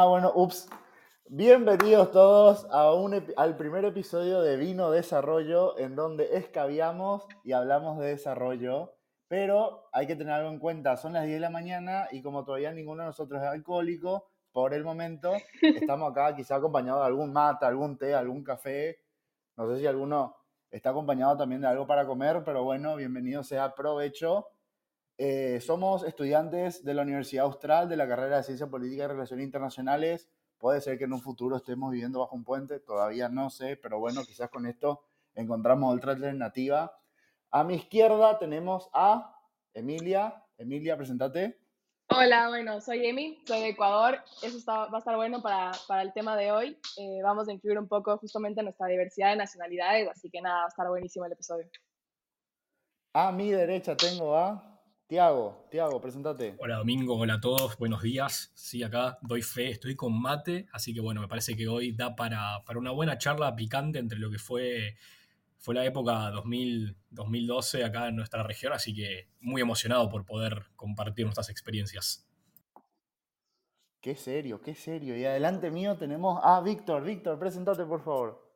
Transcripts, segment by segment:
Ah, bueno, ups. Bienvenidos todos a un al primer episodio de Vino Desarrollo, en donde escabiamos y hablamos de desarrollo. Pero hay que tener algo en cuenta, son las 10 de la mañana y como todavía ninguno de nosotros es alcohólico, por el momento estamos acá quizá acompañados de algún mate, algún té, algún café. No sé si alguno está acompañado también de algo para comer, pero bueno, bienvenido sea, provecho. Eh, somos estudiantes de la Universidad Austral de la carrera de Ciencia Política y Relaciones Internacionales. Puede ser que en un futuro estemos viviendo bajo un puente, todavía no sé, pero bueno, quizás con esto encontramos otra alternativa. A mi izquierda tenemos a Emilia. Emilia, presentate. Hola, bueno, soy Emi, soy de Ecuador. Eso va a estar bueno para, para el tema de hoy. Eh, vamos a incluir un poco justamente nuestra diversidad de nacionalidades, así que nada, va a estar buenísimo el episodio. A mi derecha tengo a Tiago, Tiago, presentate. Hola Domingo, hola a todos, buenos días. Sí, acá doy fe, estoy con mate, así que bueno, me parece que hoy da para, para una buena charla picante entre lo que fue, fue la época 2000, 2012 acá en nuestra región, así que muy emocionado por poder compartir nuestras experiencias. Qué serio, qué serio. Y adelante mío tenemos a Víctor. Víctor, presentate por favor.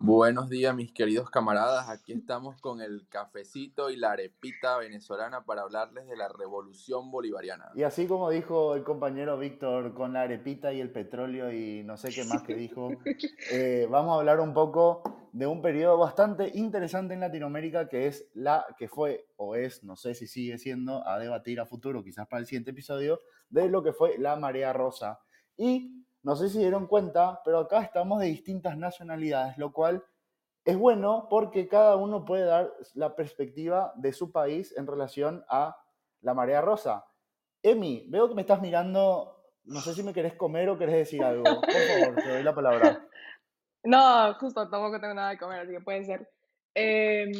Buenos días, mis queridos camaradas. Aquí estamos con el cafecito y la arepita venezolana para hablarles de la revolución bolivariana. Y así como dijo el compañero Víctor con la arepita y el petróleo y no sé qué más que dijo, eh, vamos a hablar un poco de un periodo bastante interesante en Latinoamérica que es la que fue o es, no sé si sigue siendo, a debatir a futuro, quizás para el siguiente episodio, de lo que fue la marea rosa. Y no sé si dieron cuenta, pero acá estamos de distintas nacionalidades, lo cual es bueno porque cada uno puede dar la perspectiva de su país en relación a la marea rosa. Emi, veo que me estás mirando, no sé si me querés comer o querés decir algo. Por favor, te doy la palabra. No, justo, tampoco tengo nada de comer, así que puede ser. Em,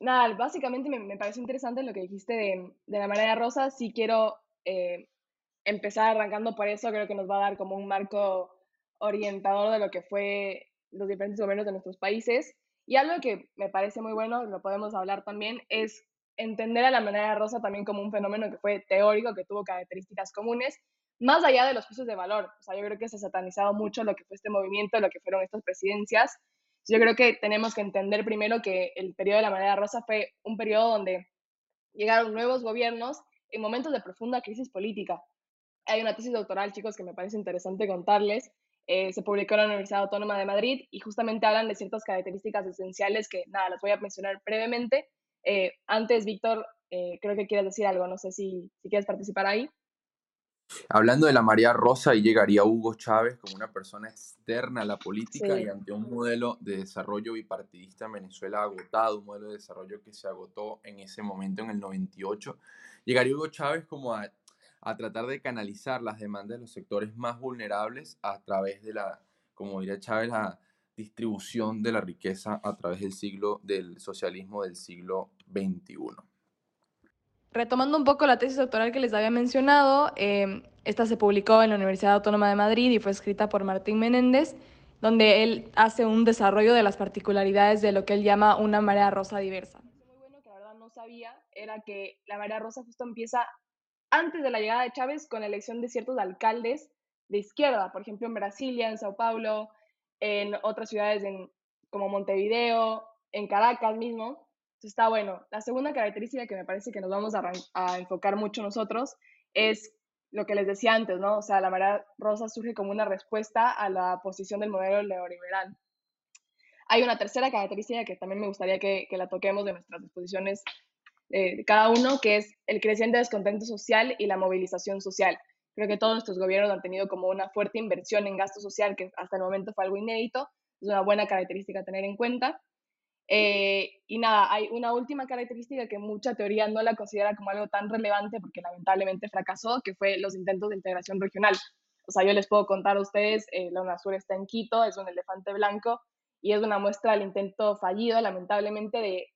nada, básicamente me, me, pareció interesante lo que dijiste de, de la marea rosa. Sí quiero eh, empezar arrancando por eso, creo que nos va a dar como un marco orientador de lo que fue los diferentes gobiernos de nuestros países. Y algo que me parece muy bueno, lo podemos hablar también, es entender a la manera rosa también como un fenómeno que fue teórico, que tuvo características comunes, más allá de los juicios de valor. O sea, yo creo que se ha satanizado mucho lo que fue este movimiento, lo que fueron estas presidencias. Yo creo que tenemos que entender primero que el periodo de la manera rosa fue un periodo donde llegaron nuevos gobiernos en momentos de profunda crisis política hay una tesis doctoral, chicos, que me parece interesante contarles. Eh, se publicó en la Universidad Autónoma de Madrid y justamente hablan de ciertas características esenciales que, nada, las voy a mencionar brevemente. Eh, antes, Víctor, eh, creo que quieres decir algo, no sé si, si quieres participar ahí. Hablando de la María Rosa, ahí llegaría Hugo Chávez como una persona externa a la política y ante un modelo de desarrollo bipartidista en Venezuela agotado, un modelo de desarrollo que se agotó en ese momento, en el 98. Llegaría Hugo Chávez como a a tratar de canalizar las demandas de los sectores más vulnerables a través de la, como diría Chávez, la distribución de la riqueza a través del siglo del socialismo del siglo XXI. Retomando un poco la tesis doctoral que les había mencionado, em, esta se publicó en la Universidad Autónoma de Madrid y fue escrita por Martín Menéndez, donde él hace un desarrollo de las particularidades de lo que él llama una marea rosa diversa. Muy que la verdad no sabía era que la marea rosa justo empieza antes de la llegada de Chávez con la elección de ciertos alcaldes de izquierda, por ejemplo en Brasilia, en Sao Paulo, en otras ciudades como Montevideo, en Caracas mismo. Entonces está bueno. La segunda característica que me parece que nos vamos a, enfocar mucho nosotros es lo que les decía antes, ¿no? O sea, la marea rosa surge como una respuesta a la posición del modelo neoliberal. Hay una tercera característica que también me gustaría que, que la toquemos de nuestras exposiciones eh, cada uno, que es el creciente descontento social y la movilización social. Creo que todos nuestros gobiernos han tenido como una fuerte inversión en gasto social, que hasta el momento fue algo inédito, es una buena característica a tener en cuenta. Eh, y nada, hay una última característica que mucha teoría no la considera como algo tan relevante porque lamentablemente fracasó, que fue los intentos de integración regional. O sea, yo les puedo contar a ustedes, eh, la UNASUR está en Quito, es un elefante blanco y es una muestra del intento fallido, lamentablemente, de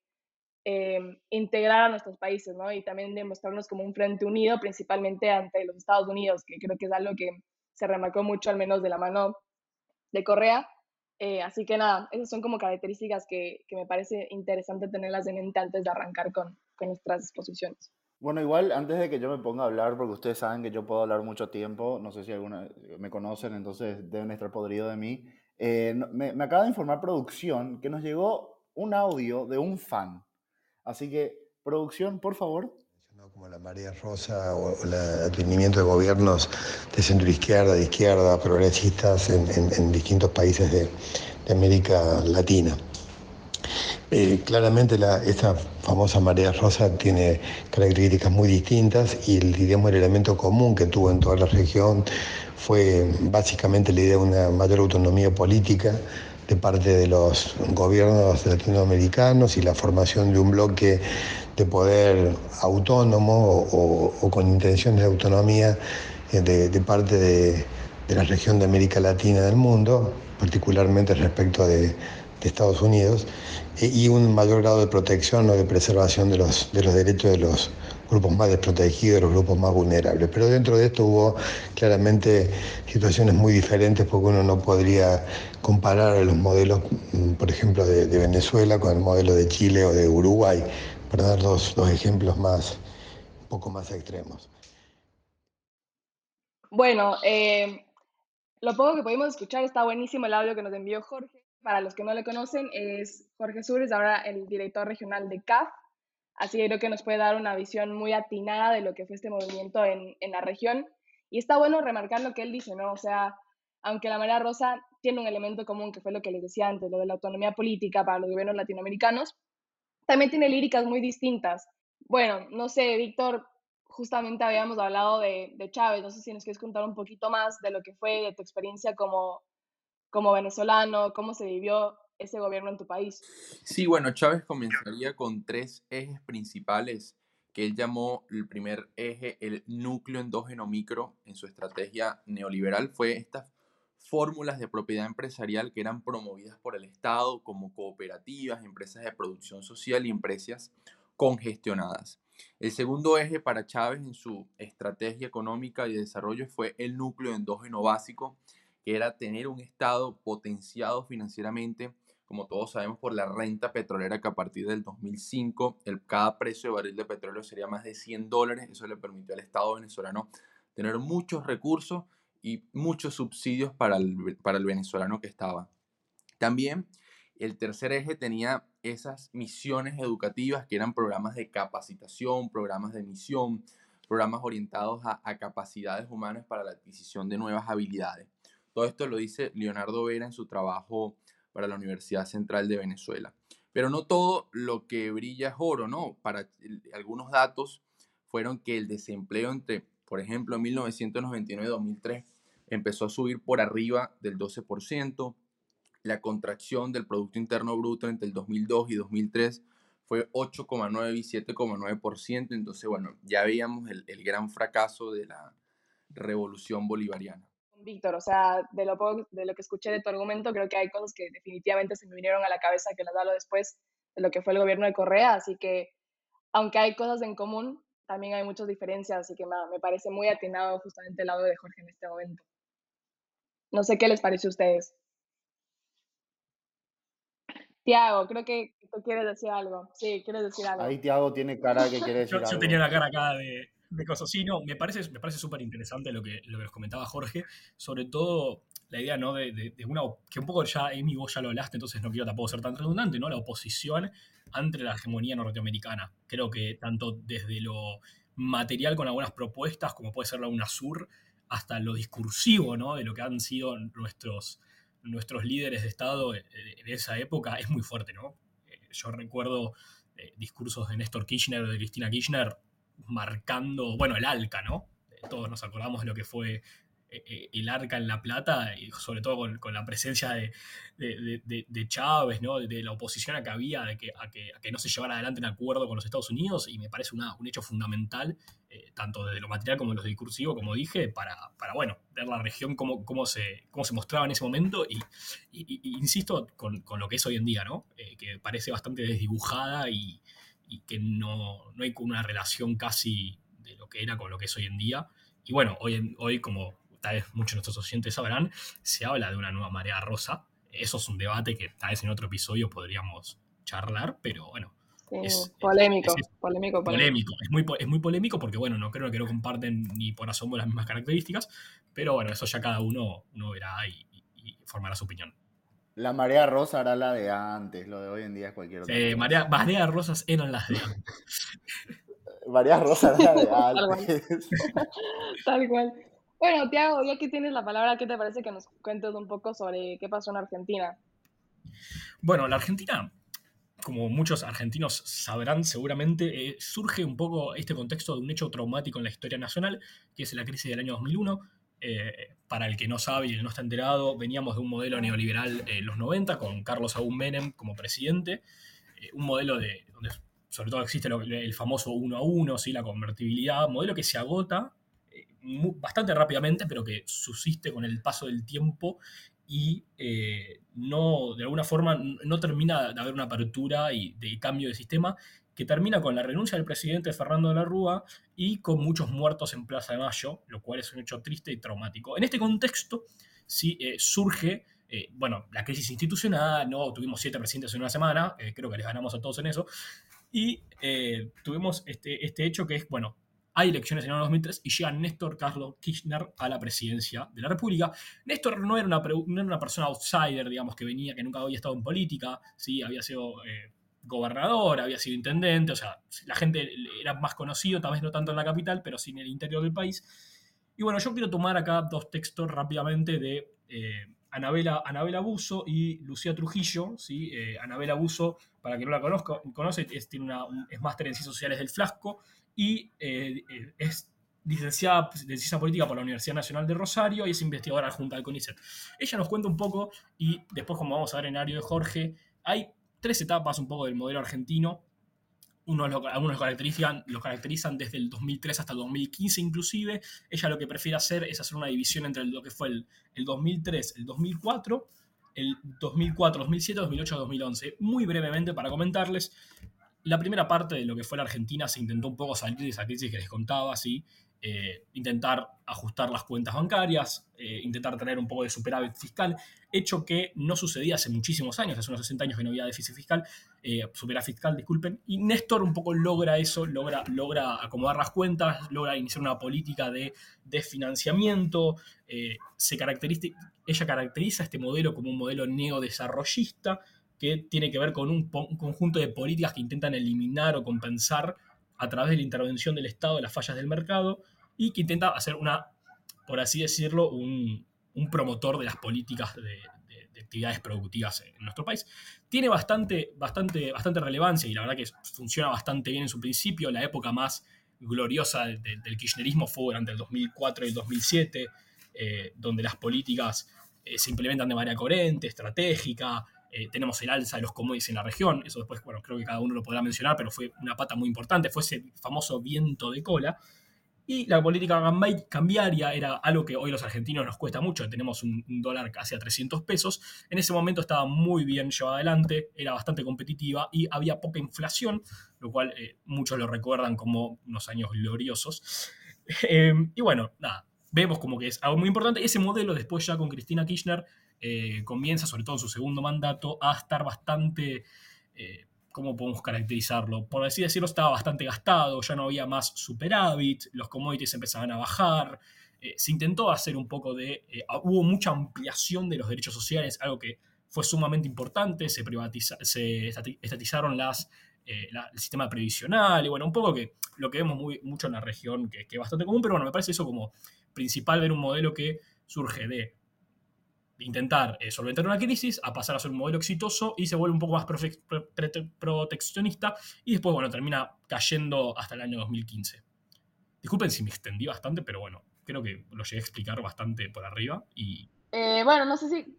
Em, integrar a nuestros países, ¿no? Y también demostrarnos como un frente unido, principalmente ante los Estados Unidos, que creo que es algo que se remarcó mucho, al menos de la mano de Correa. Eh, así que nada, esas son como características que, que, me parece interesante tenerlas en mente antes de arrancar con, con nuestras exposiciones. Bueno, igual antes de que yo me ponga a hablar, porque ustedes saben que yo puedo hablar mucho tiempo, no sé si alguna me conocen, entonces deben estar podridos de mí. Eh, me, me acaba de informar producción que nos llegó un audio de un fan. Así que, producción, por favor. Como la María Rosa o el advenimiento de gobiernos de centro izquierda, de izquierda, progresistas en, distintos países de, de América Latina. Eh, claramente la, esta famosa marea rosa tiene características muy distintas y el, el elemento común que tuvo en toda la región fue básicamente la idea de una mayor autonomía política de parte de los gobiernos latinoamericanos y la formación de un bloque de poder autónomo o, con intenciones de autonomía eh, de, parte de, la región de América Latina del mundo, particularmente respecto de Estados Unidos y un mayor grado de protección o de preservación de los, de los derechos de los grupos más desprotegidos, de los grupos más vulnerables. Pero dentro de esto hubo claramente situaciones muy diferentes porque uno no podría comparar los modelos, mm, por ejemplo, de, Venezuela con el modelo de Chile o de Uruguay, para dar dos, dos ejemplos más, un poco más extremos. Bueno, eh, lo poco que pudimos escuchar está buenísimo el audio que nos envió Jorge para los que no le conocen, es Jorge Sures, ahora el director regional de CAF. Así que creo que nos puede dar una visión muy atinada de lo que fue este movimiento en, en la región. Y está bueno remarcar lo que él dice, ¿no? O sea, aunque la Marea Rosa tiene un elemento común, que fue lo que les decía antes, lo de la autonomía política para los gobiernos latinoamericanos, también tiene líricas muy distintas. Bueno, no sé, Víctor, justamente habíamos hablado de, de Chávez, no sé si nos quieres contar un poquito más de lo que fue, de tu experiencia como como venezolano, cómo se vivió ese gobierno en tu país. Sí, bueno, Chávez comenzaría con tres ejes principales que él llamó el primer eje, el núcleo endógeno micro en su estrategia neoliberal, fue estas fórmulas de propiedad empresarial que eran promovidas por el Estado como cooperativas, empresas de producción social y empresas congestionadas. El segundo eje para Chávez en su estrategia económica y de desarrollo fue el núcleo endógeno básico, que era tener un Estado potenciado financieramente, como todos sabemos, por la renta petrolera que a partir del 2005 el, cada precio de barril de petróleo sería más de 100 dólares. Eso le permitió al Estado venezolano tener muchos recursos y muchos subsidios para el, para el venezolano que estaba. También el tercer eje tenía esas misiones educativas que eran programas de capacitación, programas de misión, programas orientados a, capacidades humanas para la adquisición de nuevas habilidades. Todo esto lo dice Leonardo Vera en su trabajo para la Universidad Central de Venezuela. Pero no todo lo que brilla es oro, ¿no? Para algunos datos fueron que el desempleo entre, por ejemplo, en 1999 y 2003 empezó a subir por arriba del 12%. La contracción del Producto Interno Bruto entre el 2002 y 2003 fue 8,9 y 7,9%. Entonces, bueno, ya veíamos el, el gran fracaso de la revolución bolivariana. Víctor, o sea, de lo, de lo que escuché de tu argumento, creo que hay cosas que definitivamente se me vinieron a la cabeza que las hablo después de lo que fue el gobierno de Correa, así que aunque hay cosas en común, también hay muchas diferencias, así que me parece muy atinado justamente el lado de Jorge en este momento. No sé qué les parece a ustedes. Tiago, creo que tú quieres decir algo. Sí, quieres decir algo. Ahí Tiago tiene cara que quiere decir algo. Yo tenía la cara acá de, de cosas. Sí, no, me parece, me parece súper interesante lo que, lo que nos comentaba Jorge, sobre todo la idea, ¿no? De, de, una, que un poco ya, Amy, vos ya lo hablaste, entonces no quiero tampoco ser tan redundante, ¿no? La oposición ante la hegemonía norteamericana. Creo que tanto desde lo material con algunas propuestas, como puede ser la UNASUR, hasta lo discursivo, ¿no? De lo que han sido nuestros, nuestros líderes de Estado en esa época, es muy fuerte, ¿no? Eh, yo recuerdo eh, discursos de Néstor Kirchner de Cristina Kirchner marcando, bueno, el ALCA, ¿no? Todos nos acordamos de lo que fue eh, eh, el arca en La Plata, y sobre todo con, la presencia de, Chávez, ¿no? de la oposición a que había, a, que, no se llevara adelante un acuerdo con los Estados Unidos, y me parece un hecho fundamental, eh, tanto desde lo material como de lo discursivo, como dije, para, bueno, ver la región cómo, se, mostraba en ese momento, y, insisto con, lo que es hoy en día, ¿no? que parece bastante desdibujada y, que no, no hay una relación casi de lo que era con lo que es hoy en día. Y bueno, hoy como tal vez muchos de nuestros oyentes sabrán, se habla de una nueva marea rosa. Eso es un debate que tal vez en otro episodio podríamos charlar, pero bueno, es, polémico, polémico, polémico, Es, muy, es muy polémico porque, bueno, no creo que no comparten ni por asombro las mismas características, pero bueno, eso ya cada uno, uno verá y, formará su opinión. La marea rosa era la de antes, lo de hoy en día es cualquier otra. Eh, marea, mareas rosas eran las de antes. mareas rosas eran las de antes. Tal cual. Bueno, Tiago, ya que tienes la palabra, ¿qué te parece que nos cuentes un poco sobre qué pasó en Argentina? Bueno, la Argentina como muchos argentinos sabrán seguramente, eh, surge un poco este contexto de un hecho traumático en la historia nacional, que es la crisis del año 2001. Eh, para el que no sabe y el no está enterado, veníamos de un modelo neoliberal en los 90 con Carlos Aún Menem como presidente, eh, un modelo de, donde sobre todo existe el famoso uno a uno, ¿sí? la convertibilidad, modelo que se agota bastante rápidamente, pero que subsiste con el paso del tiempo y eh, no, de alguna forma, no termina de haber una apertura y de cambio de sistema que termina con la renuncia del presidente Fernando de la Rúa y con muchos muertos en Plaza de Mayo, lo cual es un hecho triste y traumático. En este contexto, sí eh, surge, eh, bueno, la crisis institucional, ¿no? Tuvimos siete presidentes en una semana, creo que les ganamos a todos en eso, y tuvimos este, este hecho que es, bueno, hay elecciones en el año 2003 y llega Néstor Carlos Kirchner a la presidencia de la República. Néstor no era una, persona outsider, digamos, que venía, que nunca había estado en política, ¿sí? había sido eh, gobernador, había sido intendente, o sea, la gente era más conocido, tal vez no tanto en la capital, pero sí en el interior del país. Y bueno, yo quiero tomar acá dos textos rápidamente de eh, Anabela, Anabela Buso y Lucía Trujillo. ¿sí? Eh, Anabela Buso, para quien no la conozca, conoce, es, tiene una, es máster en Ciencias Sociales del Flasco y eh, eh, es licenciada de Ciencia Política por la Universidad Nacional de Rosario y es investigadora adjunta del CONICET. Ella nos cuenta un poco, y después como vamos a ver en área de Jorge, hay tres etapas un poco del modelo argentino. Unos algunos lo caracterizan, lo caracterizan desde el 2003 hasta el 2015 inclusive. Ella lo que prefiere hacer es hacer una división entre lo que fue el, el 2003, el 2004, el 2004, 2007, 2008, 2011. Muy brevemente para comentarles, la primera parte de lo que fue la Argentina se intentó un poco salir de esa crisis que les contaba, ¿sí? Eh, intentar ajustar las cuentas bancarias, eh, intentar tener un poco de superávit fiscal, hecho que no sucedía hace muchísimos años, hace unos 60 años que no había déficit fiscal, eh, superávit fiscal, disculpen, y Néstor un poco logra eso, logra, logra acomodar las cuentas, logra iniciar una política de desfinanciamiento, se caracteriza, ella caracteriza este modelo como un modelo neodesarrollista, que tiene que ver con un, conjunto de políticas que intentan eliminar o compensar a través de la intervención del Estado las fallas del mercado y que intenta hacer una, por así decirlo, un, promotor de las políticas de, actividades productivas en nuestro país. Tiene bastante, bastante, bastante relevancia y la verdad que funciona bastante bien en su principio. La época más gloriosa del kirchnerismo fue durante el 2004 y el 2007, eh, donde las políticas eh, se implementan de manera coherente, estratégica, eh, tenemos el alza de los commodities en la región, eso después, bueno, creo que cada uno lo podrá mencionar, pero fue una pata muy importante, fue ese famoso viento de cola. Y la política cambiaria era algo que hoy los argentinos nos cuesta mucho, tenemos un, dólar casi a 300 pesos, en ese momento estaba muy bien llevada adelante, era bastante competitiva y había poca inflación, lo cual eh, muchos lo recuerdan como unos años gloriosos. Eh, y bueno, nada, vemos como que es algo muy importante. Ese modelo después ya con Cristina Kirchner eh, comienza, sobre todo en su segundo mandato, a estar bastante, eh, ¿cómo podemos caracterizarlo? Por así decirlo, estaba bastante gastado, ya no había más superávit, los commodities empezaban a bajar, eh, se intentó hacer un poco de, hubo mucha ampliación de los derechos sociales, algo que fue sumamente importante, se, privatiza, se estatizaron las, el sistema previsional, y bueno, un poco que lo que vemos mucho en la región, que es bastante común, pero bueno, me parece eso como principal ver un modelo que surge de intentar eh, solventar una crisis a pasar a ser un modelo exitoso y se vuelve un poco más proteccionista y después, bueno, termina cayendo hasta el año 2015. Disculpen si me extendí bastante, pero bueno, creo que lo llegué a explicar bastante por arriba y... Eh, bueno, no sé si,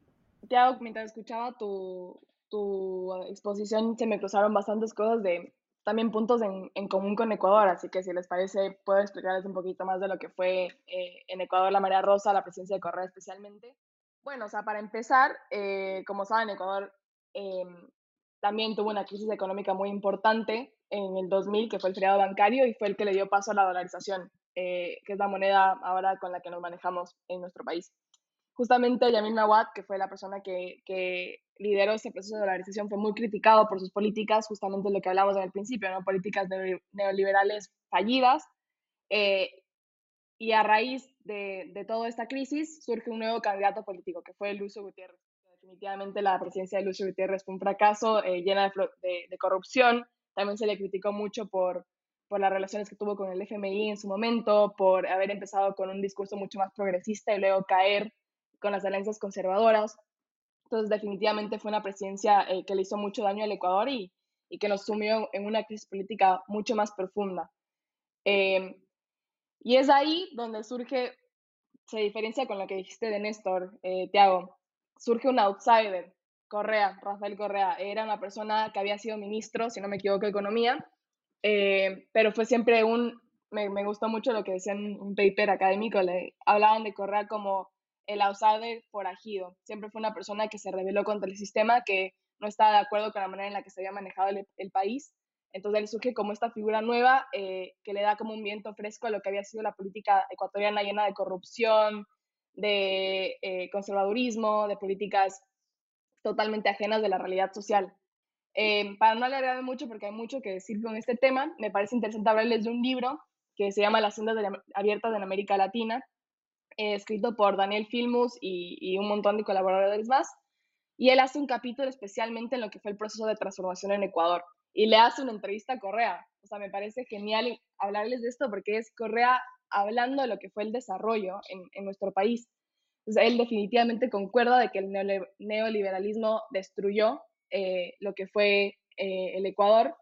Tiago, mientras escuchaba tu, tu, exposición, se me cruzaron bastantes cosas de también puntos en, en, común con Ecuador, así que si les parece, puedo explicarles un poquito más de lo que fue eh, en Ecuador la Marea Rosa, la presencia de Correa especialmente. Bueno, o sea, para empezar, eh, como saben, Ecuador em, también tuvo una crisis económica muy importante en el 2000, que fue el feriado bancario y fue el que le dio paso a la dolarización, eh, que es la moneda ahora con la que nos manejamos en nuestro país. justamente Yamin Nawad, que fue la persona que, que lideró ese proceso de dolarización, fue muy criticado por sus políticas, justamente lo que hablamos en el principio, ¿no? políticas neoliberales fallidas. Eh, y a raíz de, de, toda esta crisis surge un nuevo candidato político, que fue Lucio Gutiérrez. Definitivamente la presidencia de Lucio Gutiérrez fue un fracaso, eh, llena de, de, corrupción. También se le criticó mucho por, por las relaciones que tuvo con el FMI en su momento, por haber empezado con un discurso mucho más progresista y luego caer con las alianzas conservadoras. Entonces, definitivamente fue una presidencia eh, que le hizo mucho daño al Ecuador y, y, que nos sumió en una crisis política mucho más profunda. Eh, y es ahí donde surge, se diferencia con lo que dijiste de Néstor, eh, Tiago, surge un outsider, Correa, Rafael Correa. Era una persona que había sido ministro, si no me equivoco, de Economía, eh, pero fue siempre un, me, me, gustó mucho lo que decían un paper académico, le hablaban de Correa como el outsider forajido. Siempre fue una persona que se rebeló contra el sistema, que no estaba de acuerdo con la manera en la que se había manejado el, el país. Entonces él surge como esta figura nueva eh, que le da como un viento fresco a lo que había sido la política ecuatoriana llena de corrupción, de eh, conservadurismo, de políticas totalmente ajenas de la realidad social. Eh, para no alargarme mucho, porque hay mucho que decir con este tema, me parece interesante hablarles de un libro que se llama Las sendas de la, abiertas en América Latina, eh, escrito por Daniel Filmus y, y, un montón de colaboradores más. Y él hace un capítulo especialmente en lo que fue el proceso de transformación en Ecuador. Y le hace una entrevista a Correa. O sea, me parece genial hablarles de esto porque es Correa hablando de lo que fue el desarrollo en, nuestro país. Entonces, él definitivamente concuerda de que el neoliberalismo destruyó eh, lo que fue eh, el Ecuador.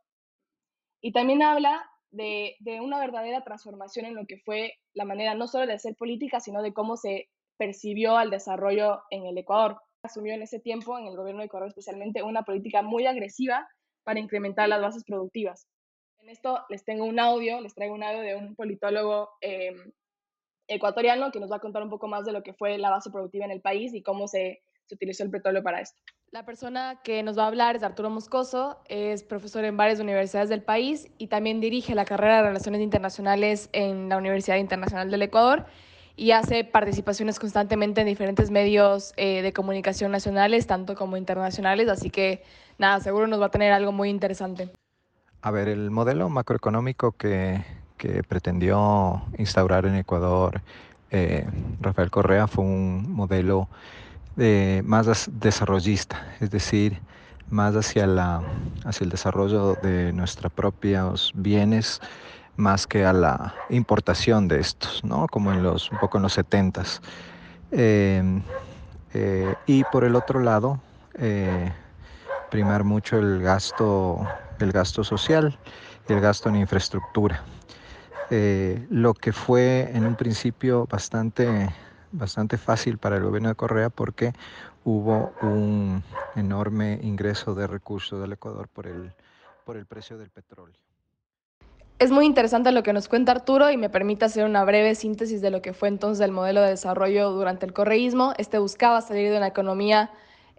Y también habla de, de, una verdadera transformación en lo que fue la manera no solo de hacer política, sino de cómo se percibió al desarrollo en el Ecuador. Asumió en ese tiempo, en el gobierno de Ecuador especialmente, una política muy agresiva para incrementar las bases productivas. En esto les tengo un audio, les traigo un audio de un politólogo eh, ecuatoriano que nos va a contar un poco más de lo que fue la base productiva en el país y cómo se, se utilizó el petróleo para esto. La persona que nos va a hablar es Arturo Moscoso, es profesor en varias universidades del país y también dirige la carrera de Relaciones Internacionales en la Universidad Internacional del Ecuador y hace participaciones constantemente en diferentes medios eh, de comunicación nacionales, tanto como internacionales, así que nada, seguro nos va a tener algo muy interesante. A ver, el modelo macroeconómico que, que pretendió instaurar en Ecuador eh, Rafael Correa fue un modelo de, más desarrollista, es decir, más hacia, la, hacia el desarrollo de nuestros propios bienes, más que a la importación de estos, ¿no? como en los, un poco en los 70 eh, eh, y por el otro lado, eh, primar mucho el gasto, el gasto social el gasto en infraestructura. Eh, lo que fue en un principio bastante bastante fácil para el gobierno de Correa porque hubo un enorme ingreso de recursos del Ecuador por el, por el precio del petróleo. Es muy interesante lo que nos cuenta Arturo y me permite hacer una breve síntesis de lo que fue entonces el modelo de desarrollo durante el correísmo. Este buscaba salir de una economía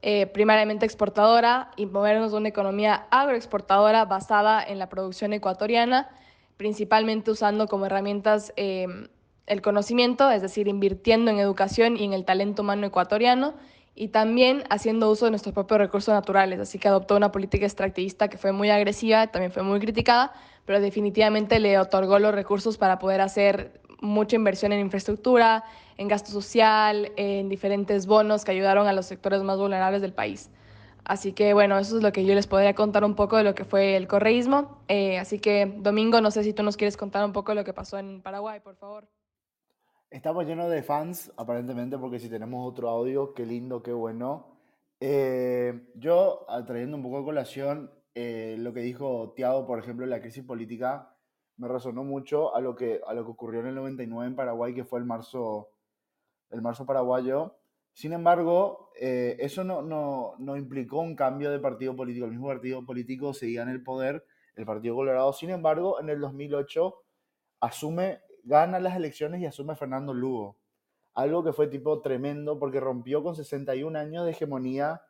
eh, primariamente exportadora y movernos a una economía agroexportadora basada en la producción ecuatoriana, principalmente usando como herramientas eh, el conocimiento, es decir, invirtiendo en educación y en el talento humano ecuatoriano, y también haciendo uso de nuestros propios recursos naturales. Así que adoptó una política extractivista que fue muy agresiva, también fue muy criticada, pero definitivamente le otorgó los recursos para poder hacer mucha inversión en infraestructura, en gasto social, en diferentes bonos que ayudaron a los sectores más vulnerables del país. Así que bueno, eso es lo que yo les podría contar un poco de lo que fue el correísmo. Eh, así que Domingo, no sé si tú nos quieres contar un poco de lo que pasó en Paraguay, por favor. Estamos llenos de fans, aparentemente, porque si tenemos otro audio, qué lindo, qué bueno. Eh, yo, trayendo un poco de colación, eh, lo que dijo Tiago, por ejemplo, la crisis política, me resonó mucho a lo que, a lo que ocurrió en el 99 en Paraguay, que fue el marzo, el marzo paraguayo. Sin embargo, eh, eso no, no, no, implicó un cambio de partido político. El mismo partido político seguía en el poder, el Partido Colorado. Sin embargo, en el 2008 asume gana las elecciones y asume Fernando Lugo. Algo que fue tipo tremendo porque rompió con 61 años de hegemonía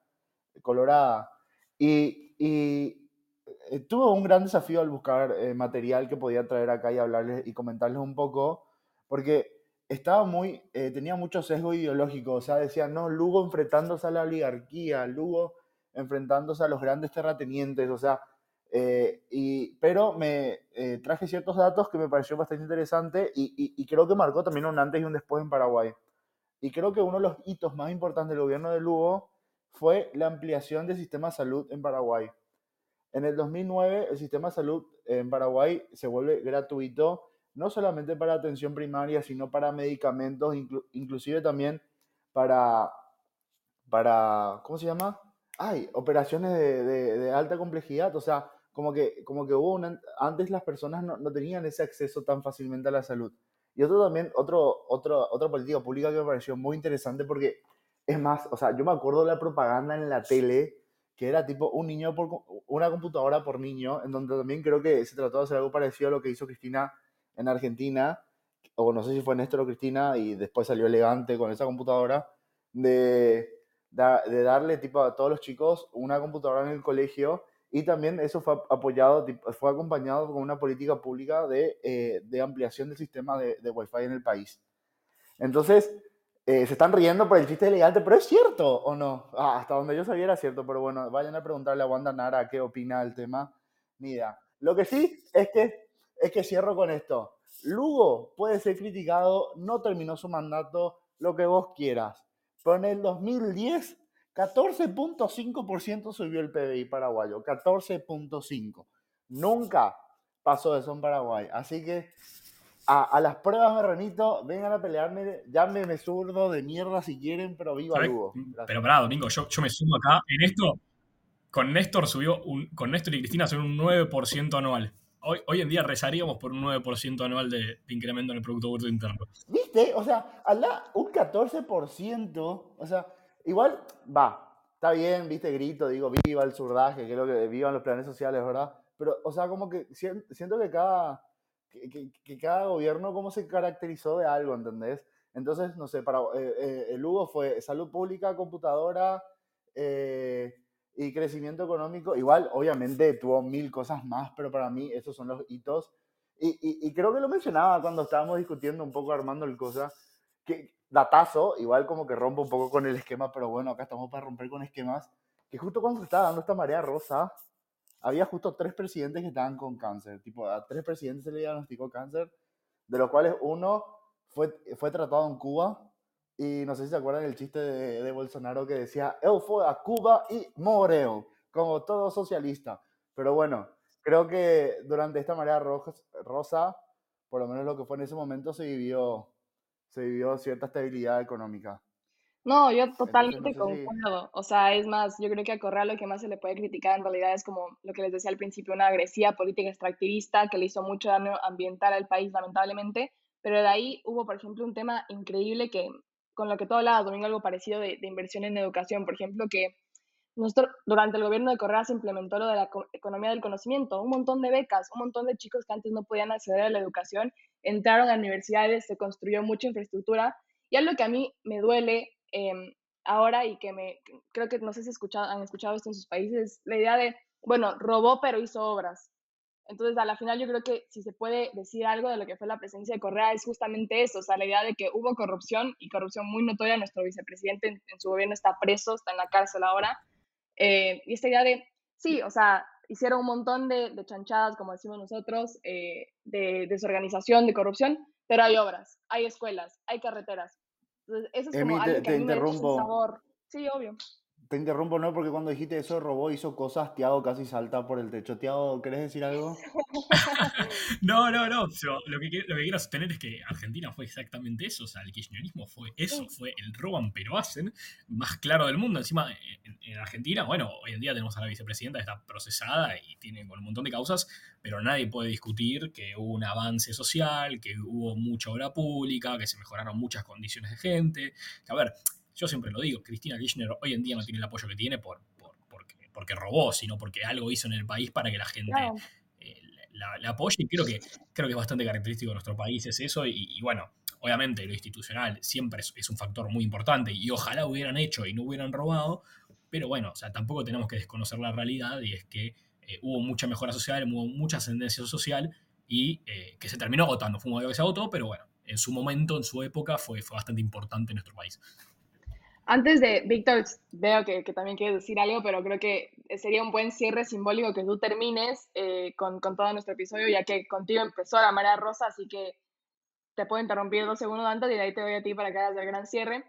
colorada. Y, eh, tuvo un gran desafío al buscar eh, material que podía traer acá y hablarles y comentarles un poco, porque estaba muy, eh, tenía mucho sesgo ideológico, o sea, decía, no, Lugo enfrentándose a la oligarquía, Lugo enfrentándose a los grandes terratenientes, o sea, eh, y, pero me eh, traje ciertos datos que me pareció bastante interesante y, y, creo que marcó también un antes y un después en Paraguay. Y creo que uno de los hitos más importantes del gobierno de Lugo fue la ampliación del sistema de salud en Paraguay. En el 2009, el sistema de salud en Paraguay se vuelve gratuito, no solamente para atención primaria, sino para medicamentos, inclusive también para, para, ¿cómo se llama? Ay, operaciones de, de, alta complejidad. O sea, como que, como que hubo antes las personas no, no, tenían ese acceso tan fácilmente a la salud. Y otro también, otro, otro, otra política pública que me pareció muy interesante porque es más, o sea, yo me acuerdo de la propaganda en la tele que era tipo un niño por una computadora por niño, en donde también creo que se trató de hacer algo parecido a lo que hizo Cristina en Argentina, o no sé si fue Néstor o Cristina, y después salió elegante con esa computadora, de, de, darle tipo a todos los chicos una computadora en el colegio, y también eso fue apoyado, fue acompañado con una política pública de, eh, de ampliación del sistema de, de Wi-Fi en el país. Entonces, eh, se están riendo por el chiste elegante, pero es cierto o no. Ah, hasta donde yo sabía era cierto, pero bueno, vayan a preguntarle a Wanda Nara qué opina del tema. Idea. Lo que sí es que, es que cierro con esto. Lugo puede ser criticado, no terminó su mandato, lo que vos quieras. Pero en el 2010, 14.5% subió el PBI paraguayo. 14.5%. Nunca pasó eso en Paraguay. Así que a, las pruebas, Marranito, vengan a pelearme, llámeme zurdo de mierda si quieren, pero viva Lugo. Pero pará, Domingo, yo, yo, me sumo acá. En esto, con Néstor subió, un, con Néstor y Cristina subió un 9% anual. Hoy, hoy en día rezaríamos por un 9% anual de, incremento en el Producto Bruto Interno. ¿Viste? O sea, alá, un 14%, o sea, igual, va, está bien, viste, grito, digo, viva el surdaje, que es lo que vivan los planes sociales, ¿verdad? Pero, o sea, como que siento que cada que, cada gobierno cómo se caracterizó de algo, ¿entendés? Entonces, no sé, para eh, eh, el Hugo fue salud pública, computadora eh, y crecimiento económico. Igual, obviamente, tuvo mil cosas más, pero para mí esos son los hitos. Y, y, creo que lo mencionaba cuando estábamos discutiendo un poco, armando el cosa, que datazo, igual como que rompo un poco con el esquema, pero bueno, acá estamos para romper con esquemas, que justo cuando se estaba dando esta marea rosa, había justo tres presidentes que estaban con cáncer. Tipo, a tres presidentes se le diagnosticó cáncer, de los cuales uno fue, fue tratado en Cuba. Y no sé si se acuerdan del chiste de, de Bolsonaro que decía, él fue a Cuba y moreo, como todo socialista. Pero bueno, creo que durante esta marea roja, rosa, por lo menos lo que fue en ese momento, se vivió, se vivió cierta estabilidad económica. No, yo totalmente concuerdo. O sea, es más, yo creo que a Correa lo que más se le puede criticar en realidad es como lo que les decía al principio, una agresiva política extractivista que le hizo mucho daño ambiental al país, lamentablemente. Pero de ahí hubo, por ejemplo, un tema increíble que, con lo que todo hablaba, Domingo, algo parecido de, de inversión en educación. Por ejemplo, que nosotros, durante el gobierno de Correa se implementó lo de la economía del conocimiento, un montón de becas, un montón de chicos que antes no podían acceder a la educación, entraron a universidades, se construyó mucha infraestructura. Y algo que a mí me duele Em, ahora y que me creo que no sé si escuchado, han escuchado esto en sus países, la idea de, bueno, robó pero hizo obras. Entonces, a la final yo creo que si se puede decir algo de lo que fue la presencia de Correa es justamente eso, o sea, la idea de que hubo corrupción y corrupción muy notoria, nuestro vicepresidente en, su gobierno está preso, está en la cárcel ahora, eh, y esta idea de, sí, o sea, hicieron un montón de, de chanchadas, como decimos nosotros, eh, de desorganización, de corrupción, pero hay obras, hay escuelas, hay carreteras, eso es como algo que a mí me sabor. Sí, obvio. Te interrumpo, ¿no? Porque cuando dijiste eso, robó, hizo cosas, Tiago casi salta por el techo. Tiago, ¿querés decir algo? no, no, no. lo, que, lo que quiero sostener es que Argentina fue exactamente eso. O sea, el kirchnerismo fue eso, fue el roban pero hacen más claro del mundo. Encima, en, Argentina, bueno, hoy en día tenemos a la vicepresidenta que está procesada y tiene un montón de causas, pero nadie puede discutir que hubo un avance social, que hubo mucha obra pública, que se mejoraron muchas condiciones de gente. a ver, yo siempre lo digo, Cristina Kirchner hoy en día no tiene el apoyo que tiene por, porque, robó, sino porque algo hizo en el país para que la gente eh, la, apoye. Y creo que, creo que es bastante característico de nuestro país es eso. Y, bueno, obviamente lo institucional siempre es, un factor muy importante y ojalá hubieran hecho y no hubieran robado. Pero bueno, o sea, tampoco tenemos que desconocer la realidad y es que eh, hubo mucha mejora social, hubo mucha ascendencia social y eh, que se terminó votando. Fue un modelo que se votó, pero bueno, en su momento, en su época, fue, fue bastante importante en nuestro país. Antes de, Víctor, veo que, también quieres decir algo, pero creo que sería un buen cierre simbólico que tú termines eh, con, con, todo nuestro episodio, ya que contigo empezó la marea rosa, así que te puedo interrumpir dos segundos antes y de ahí te doy a ti para que hagas el gran cierre.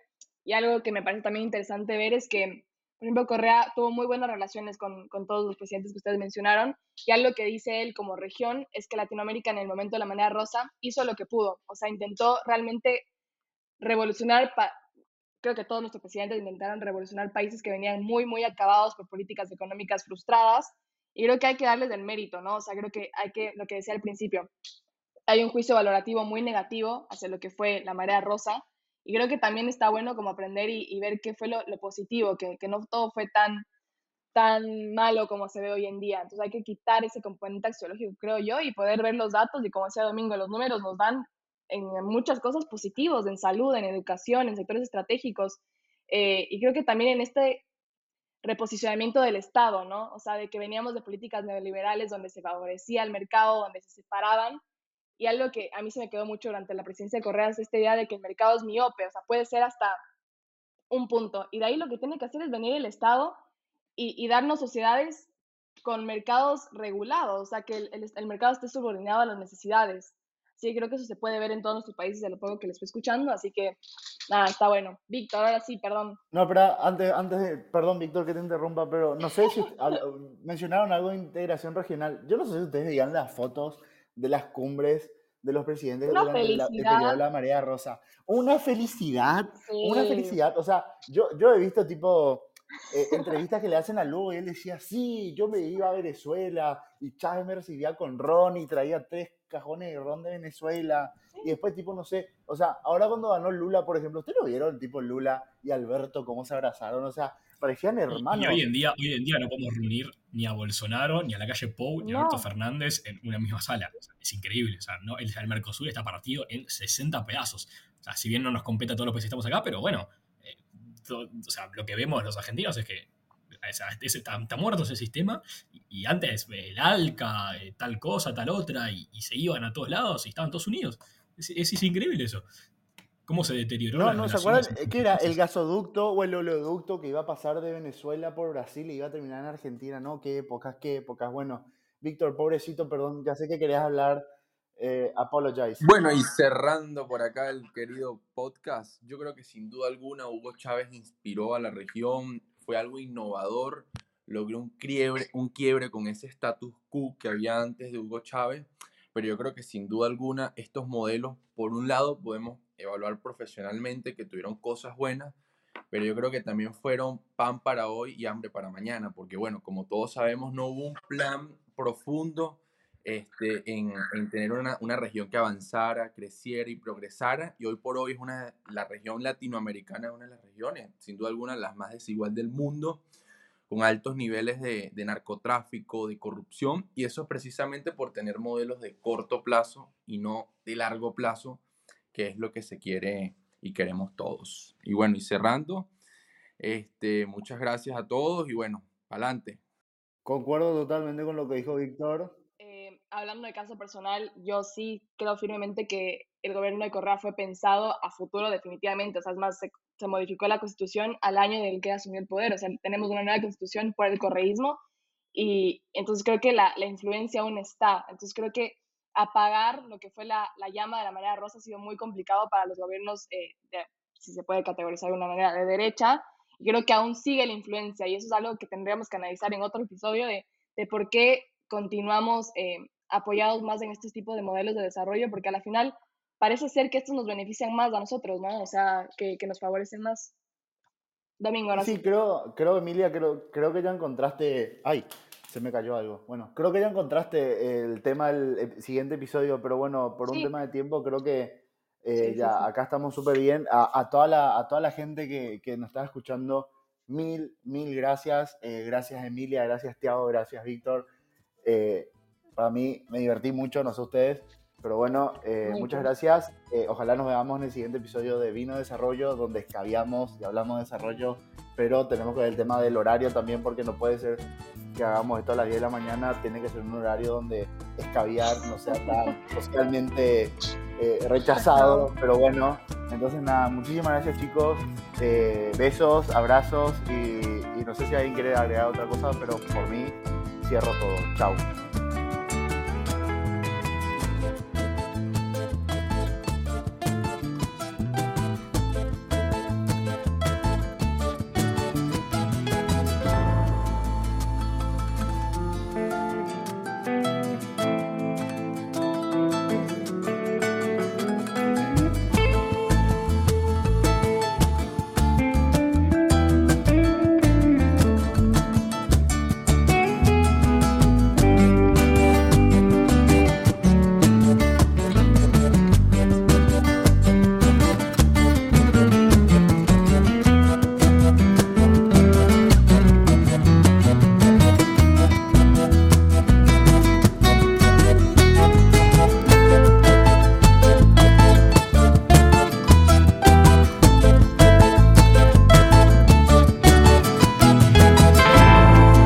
Y algo que me parece también interesante ver es que, por ejemplo, Correa tuvo muy buenas relaciones con, con todos los presidentes que ustedes mencionaron, y algo que dice él como región es que Latinoamérica en el momento de la marea rosa hizo lo que pudo, o sea, intentó realmente revolucionar creo que todos nuestros presidentes intentaron revolucionar países que venían muy, muy acabados por políticas económicas frustradas. Y creo que hay que darles el mérito, ¿no? O sea, creo que hay que, lo que decía al principio, hay un juicio valorativo muy negativo hacia lo que fue la marea rosa. Y creo que también está bueno como aprender y, ver qué fue lo, positivo, que, que, no todo fue tan, tan malo como se ve hoy en día. Entonces hay que quitar ese componente axiológico, creo yo, y poder ver los datos y como decía Domingo, los números nos dan en muchas cosas positivas, en salud, en educación, en sectores estratégicos. Eh, y creo que también en este reposicionamiento del Estado, ¿no? O sea, de que veníamos de políticas neoliberales donde se favorecía el mercado, donde se separaban. Y algo que a mí se me quedó mucho durante la presidencia de Correa es esta idea de que el mercado es miope, o sea, puede ser hasta un punto. Y de ahí lo que tiene que hacer es venir el Estado y, y darnos sociedades con mercados regulados, o sea, que el, el mercado esté subordinado a las necesidades sí, creo que eso se puede ver en todos nuestros países de lo poco que les estoy escuchando, así que nada, está bueno. Víctor, ahora sí, perdón. No, pero antes, antes de, perdón Víctor que te interrumpa, pero no sé si mencionaron algo de integración regional. Yo no sé si ustedes veían las fotos de las cumbres de los presidentes una durante la, la Marea Rosa. Una felicidad, una felicidad. O sea, yo, yo he visto tipo eh, entrevistas que le hacen a Lugo y él decía, sí, yo me iba a Venezuela y Chávez me recibía con ron y traía tres cajones de ron de Venezuela. Y después, tipo, no sé, o sea, ahora cuando ganó Lula, por ejemplo, ¿ustedes lo vieron? Tipo Lula y Alberto, cómo se abrazaron, o sea, parecían hermanos. Y, hoy, en día, hoy en día no podemos reunir ni a Bolsonaro, ni a la calle Pou, ni a Alberto Fernández en una misma sala. es increíble, o sea, ¿no? el, el Mercosur está partido en 60 pedazos. O sea, si bien no nos compete a todos los países que estamos acá, pero bueno, o sea, lo que vemos los argentinos es que está, muerto ese sistema y, antes el ALCA, eh, tal cosa, tal otra, y, se iban a todos lados y estaban todos unidos. Es, increíble eso. ¿Cómo se deterioró? No, no, ¿se acuerdan? ¿Qué era? El gasoducto o el oleoducto que iba a pasar de Venezuela por Brasil y iba a terminar en Argentina, ¿no? ¿Qué épocas, qué épocas? Bueno, Víctor, pobrecito, perdón, ya sé que querías hablar eh, apologize. Bueno, y cerrando por acá el querido podcast, yo creo que sin duda alguna Hugo Chávez inspiró a la región, fue algo innovador, logró un quiebre, un quiebre con ese status quo que había antes de Hugo Chávez, pero yo creo que sin duda alguna estos modelos, por un lado, podemos evaluar profesionalmente que tuvieron cosas buenas, pero yo creo que también fueron pan para hoy y hambre para mañana, porque bueno, como todos sabemos, no hubo un plan profundo este, en, tener una, una, región que avanzara, creciera y progresara. Y hoy por hoy es una, la región latinoamericana una de las regiones, sin duda alguna, las más desigual del mundo, con altos niveles de, de narcotráfico, de corrupción. Y eso es precisamente por tener modelos de corto plazo y no de largo plazo, que es lo que se quiere y queremos todos. Y bueno, y cerrando, este, muchas gracias a todos y bueno, adelante. Concuerdo totalmente con lo que dijo Víctor hablando de caso personal, yo sí creo firmemente que el gobierno de Correa fue pensado a futuro definitivamente. O sea, es más, se, modificó la constitución al año del que asumió el poder. O sea, tenemos una nueva constitución por el correísmo y entonces creo que la, la influencia aún está. Entonces creo que apagar lo que fue la, la, llama de la manera rosa ha sido muy complicado para los gobiernos, eh, si se puede categorizar de una manera, de derecha. Y creo que aún sigue la influencia y eso es algo que tendríamos que analizar en otro episodio de, de por qué continuamos eh, apoyados más en estos tipos de modelos de desarrollo, porque a la final parece ser que estos nos benefician más a nosotros, ¿no? O sea, que, que nos favorecen más. Domingo, ¿no? Sí, creo, creo, Emilia, creo, creo que ya encontraste... ¡Ay! Se me cayó algo. Bueno, creo que ya encontraste el tema del siguiente episodio, pero bueno, por un tema de tiempo creo que eh, ya acá estamos súper bien. A, a, toda la, a toda la gente que, que nos está escuchando, mil, mil gracias. Eh, gracias Emilia, gracias Tiago, gracias Víctor. Eh, para mí me divertí mucho, no sé ustedes, pero bueno, eh, muchas gracias. Eh, ojalá nos veamos en el siguiente episodio de Vino Desarrollo, donde escabiamos y hablamos de desarrollo, pero tenemos que ver el tema del horario también, porque no puede ser que hagamos esto a las 10 de la mañana, tiene que ser un horario donde escabiar no sea tan socialmente eh, rechazado, pero bueno. Entonces nada, muchísimas gracias chicos. Eh, besos, abrazos y, y no sé si alguien quiere agregar otra cosa, pero por mí cierro todo. Chao.